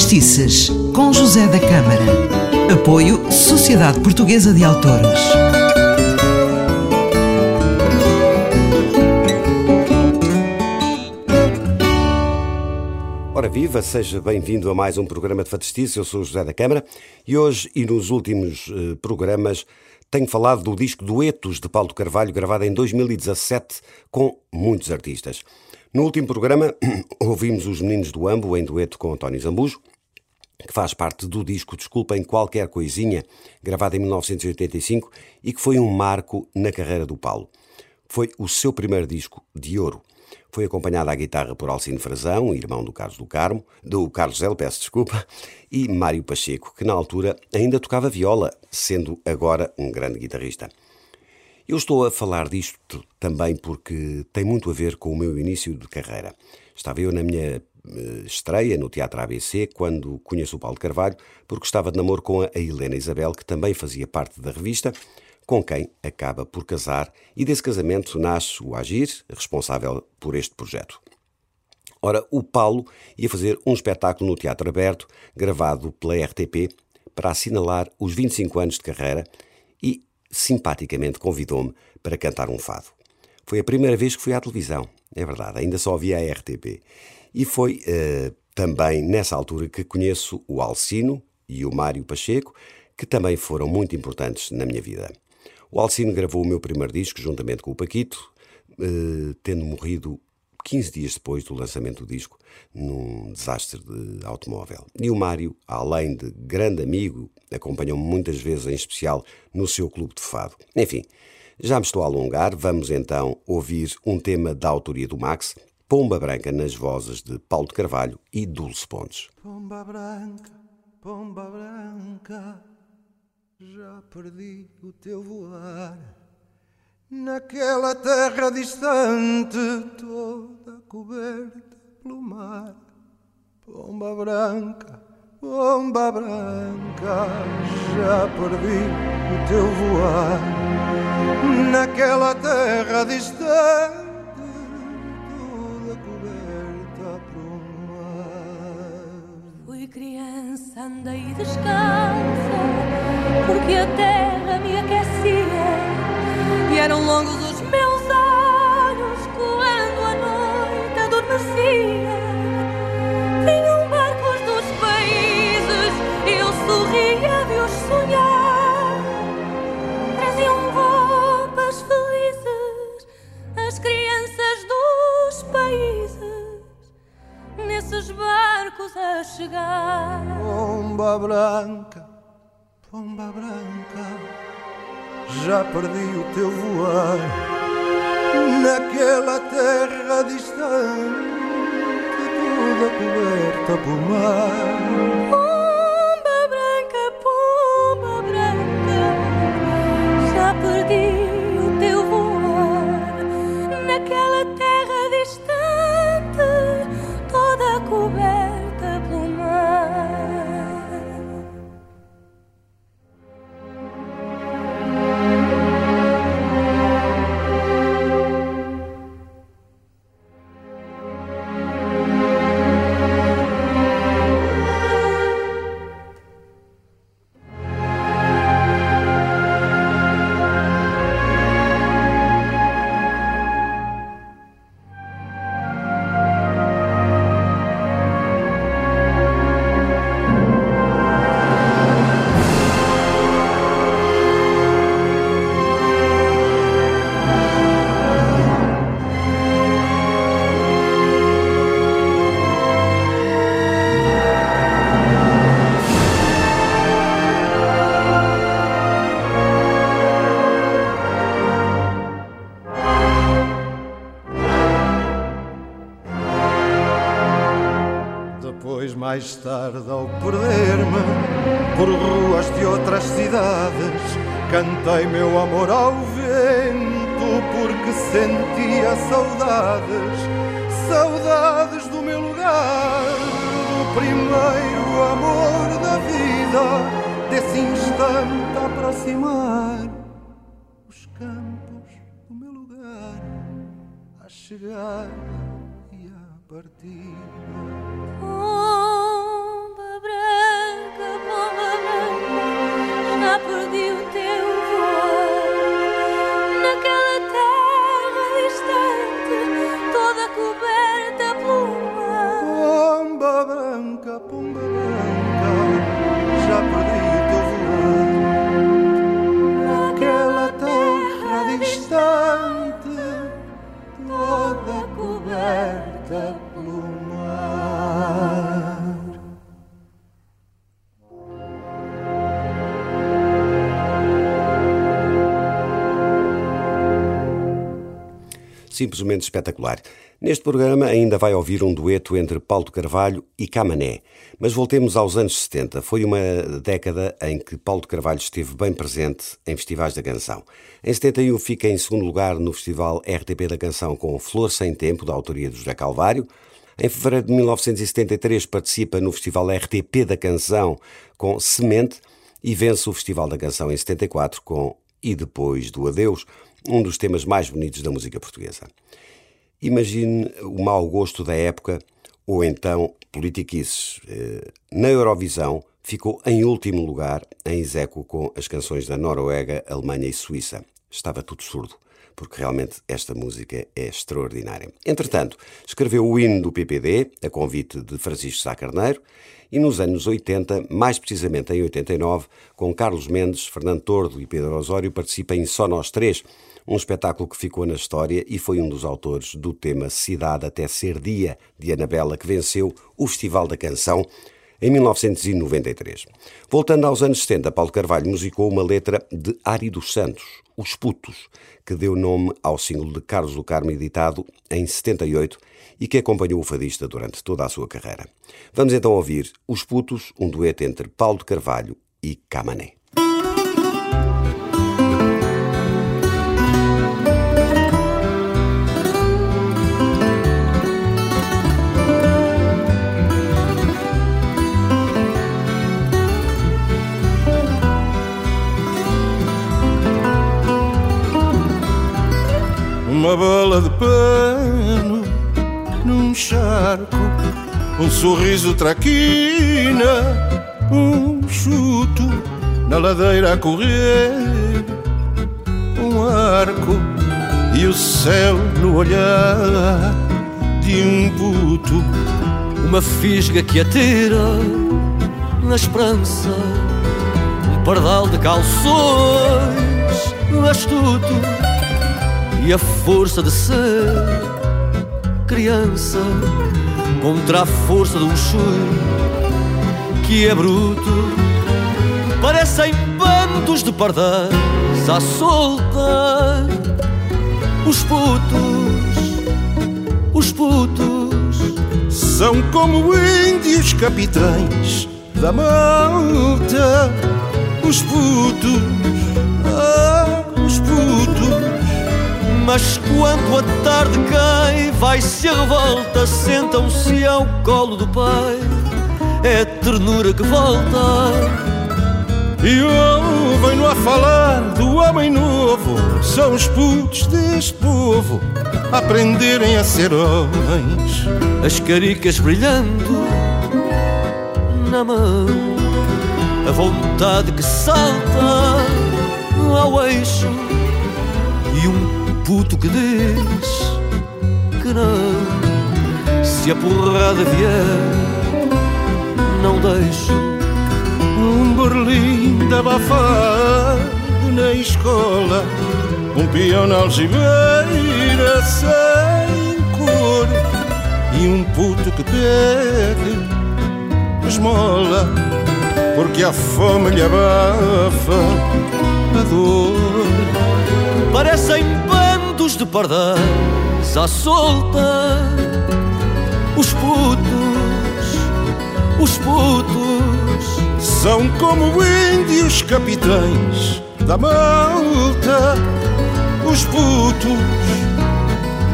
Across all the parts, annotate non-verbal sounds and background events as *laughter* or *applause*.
Fadistices, com José da Câmara. Apoio Sociedade Portuguesa de Autores. Ora viva, seja bem-vindo a mais um programa de Fadistices. Eu sou José da Câmara e hoje e nos últimos eh, programas tenho falado do disco Duetos de Paulo Carvalho, gravado em 2017 com muitos artistas. No último programa, *clears throat* ouvimos os Meninos do Ambo em dueto com António Zambujo, que faz parte do disco Desculpem Qualquer Coisinha, gravado em 1985 e que foi um marco na carreira do Paulo. Foi o seu primeiro disco de ouro. Foi acompanhado à guitarra por Alcino Frazão, irmão do Carlos do Carmo, do Carlos L, peço desculpa, e Mário Pacheco, que na altura ainda tocava viola, sendo agora um grande guitarrista. Eu estou a falar disto também porque tem muito a ver com o meu início de carreira. Estava eu na minha estreia no Teatro ABC quando conheço o Paulo Carvalho, porque estava de namoro com a Helena Isabel, que também fazia parte da revista, com quem acaba por casar, e desse casamento nasce o Agir, responsável por este projeto. Ora, o Paulo ia fazer um espetáculo no Teatro Aberto, gravado pela RTP, para assinalar os 25 anos de carreira e simpaticamente convidou-me para cantar um fado. Foi a primeira vez que fui à televisão, é verdade, ainda só havia a RTP. E foi uh, também nessa altura que conheço o Alcino e o Mário Pacheco, que também foram muito importantes na minha vida. O Alcino gravou o meu primeiro disco juntamente com o Paquito, uh, tendo morrido 15 dias depois do lançamento do disco, num desastre de automóvel. E o Mário, além de grande amigo, acompanhou-me muitas vezes, em especial no seu clube de fado. Enfim, já me estou a alongar, vamos então ouvir um tema da autoria do Max, Pomba Branca nas vozes de Paulo de Carvalho e Dulce Pontes. Pomba branca, pomba branca, já perdi o teu voar. Naquela terra distante, toda coberta pelo mar, pomba branca, pomba branca, já perdi o teu voar. Naquela terra distante, andei descalça, porque a terra me aquecia. E eram longos os já perdi o teu voar naquela terra distante, toda coberta por mar. Depois, mais tarde, ao perder-me por ruas de outras cidades, cantei meu amor ao vento porque sentia saudades, saudades do meu lugar, do primeiro amor da vida, desse instante a aproximar os campos do meu lugar, a chegar e a partir. Simplesmente espetacular. Neste programa ainda vai ouvir um dueto entre Paulo de Carvalho e Camané. Mas voltemos aos anos 70. Foi uma década em que Paulo de Carvalho esteve bem presente em festivais da canção. Em 71 fica em segundo lugar no Festival RTP da Canção com Flor Sem Tempo, da autoria de José Calvário. Em fevereiro de 1973 participa no Festival RTP da Canção com Semente e vence o Festival da Canção em 74 com E Depois do Adeus, um dos temas mais bonitos da música portuguesa. Imagine o mau gosto da época ou então politiquices. Eh, na Eurovisão ficou em último lugar em execo com as canções da Noruega, Alemanha e Suíça. Estava tudo surdo, porque realmente esta música é extraordinária. Entretanto, escreveu o hino do PPD, a convite de Francisco Sá Carneiro, e nos anos 80, mais precisamente em 89, com Carlos Mendes, Fernando Tordo e Pedro Osório, participa em Só Nós Três, um espetáculo que ficou na história e foi um dos autores do tema Cidade até Ser Dia, de Anabela, que venceu o Festival da Canção em 1993. Voltando aos anos 70, Paulo Carvalho musicou uma letra de Ari dos Santos, Os Putos, que deu nome ao símbolo de Carlos do Carmo, editado em 78 e que acompanhou o fadista durante toda a sua carreira. Vamos então ouvir Os Putos, um dueto entre Paulo de Carvalho e Camané. Uma bola de pano num charco, um sorriso traquina, um chuto na ladeira a correr, um arco e o céu no olhar de um puto. Uma fisga que atira na esperança, um pardal de calções astuto e a força de ser criança contra a força de um chute que é bruto. Parecem bandos de pardais a soltar os putos, os putos São como índios capitães da malta, os putos, Mas quando a tarde cai, vai-se a revolta, sentam-se ao colo do pai. É a ternura que volta. E ouvem-no a falar do homem novo São os putos deste povo a aprenderem a ser homens As caricas brilhando na mão, a vontade que salta ao eixo e um puto que diz que não. Se a porrada vier, não deixo. Um berlim abafado na escola Um peão na algibeira sem cor E um puto que pede esmola Porque a fome lhe abafa a dor Parecem de pardais à solta. Os putos, os putos, São como índios capitães da malta Os putos,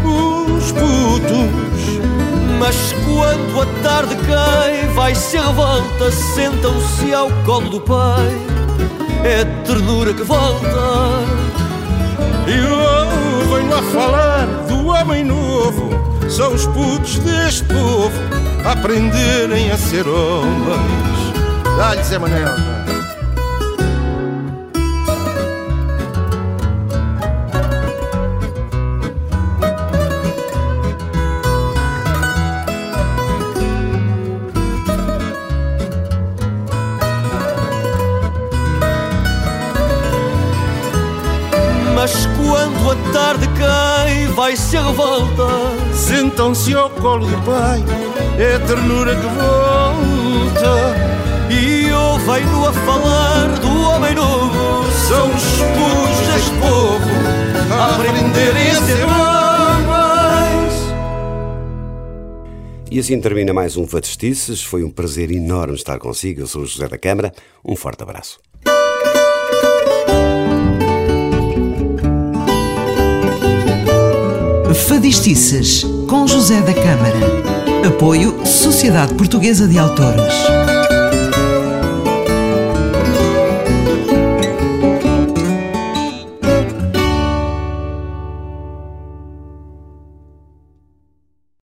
os putos Mas quando a tarde cai, vai-se a revolta, sentam-se ao colo do pai. É ternura que volta. E ouvem lá falar do homem novo São os putos deste povo aprenderem a ser homens Dá-lhe Zé Manel pá. Mas quando a tarde vai-se a revolta. Sentam-se ao colo do pai, é a ternura que volta. E ouvem-no a falar do homem novo. São os deste povo a aprenderem a ser homens. E assim termina mais um Fatestices. Foi um prazer enorme estar consigo. Eu sou o José da Câmara. Um forte abraço. Fadistices, com José da Câmara. Apoio Sociedade Portuguesa de Autores.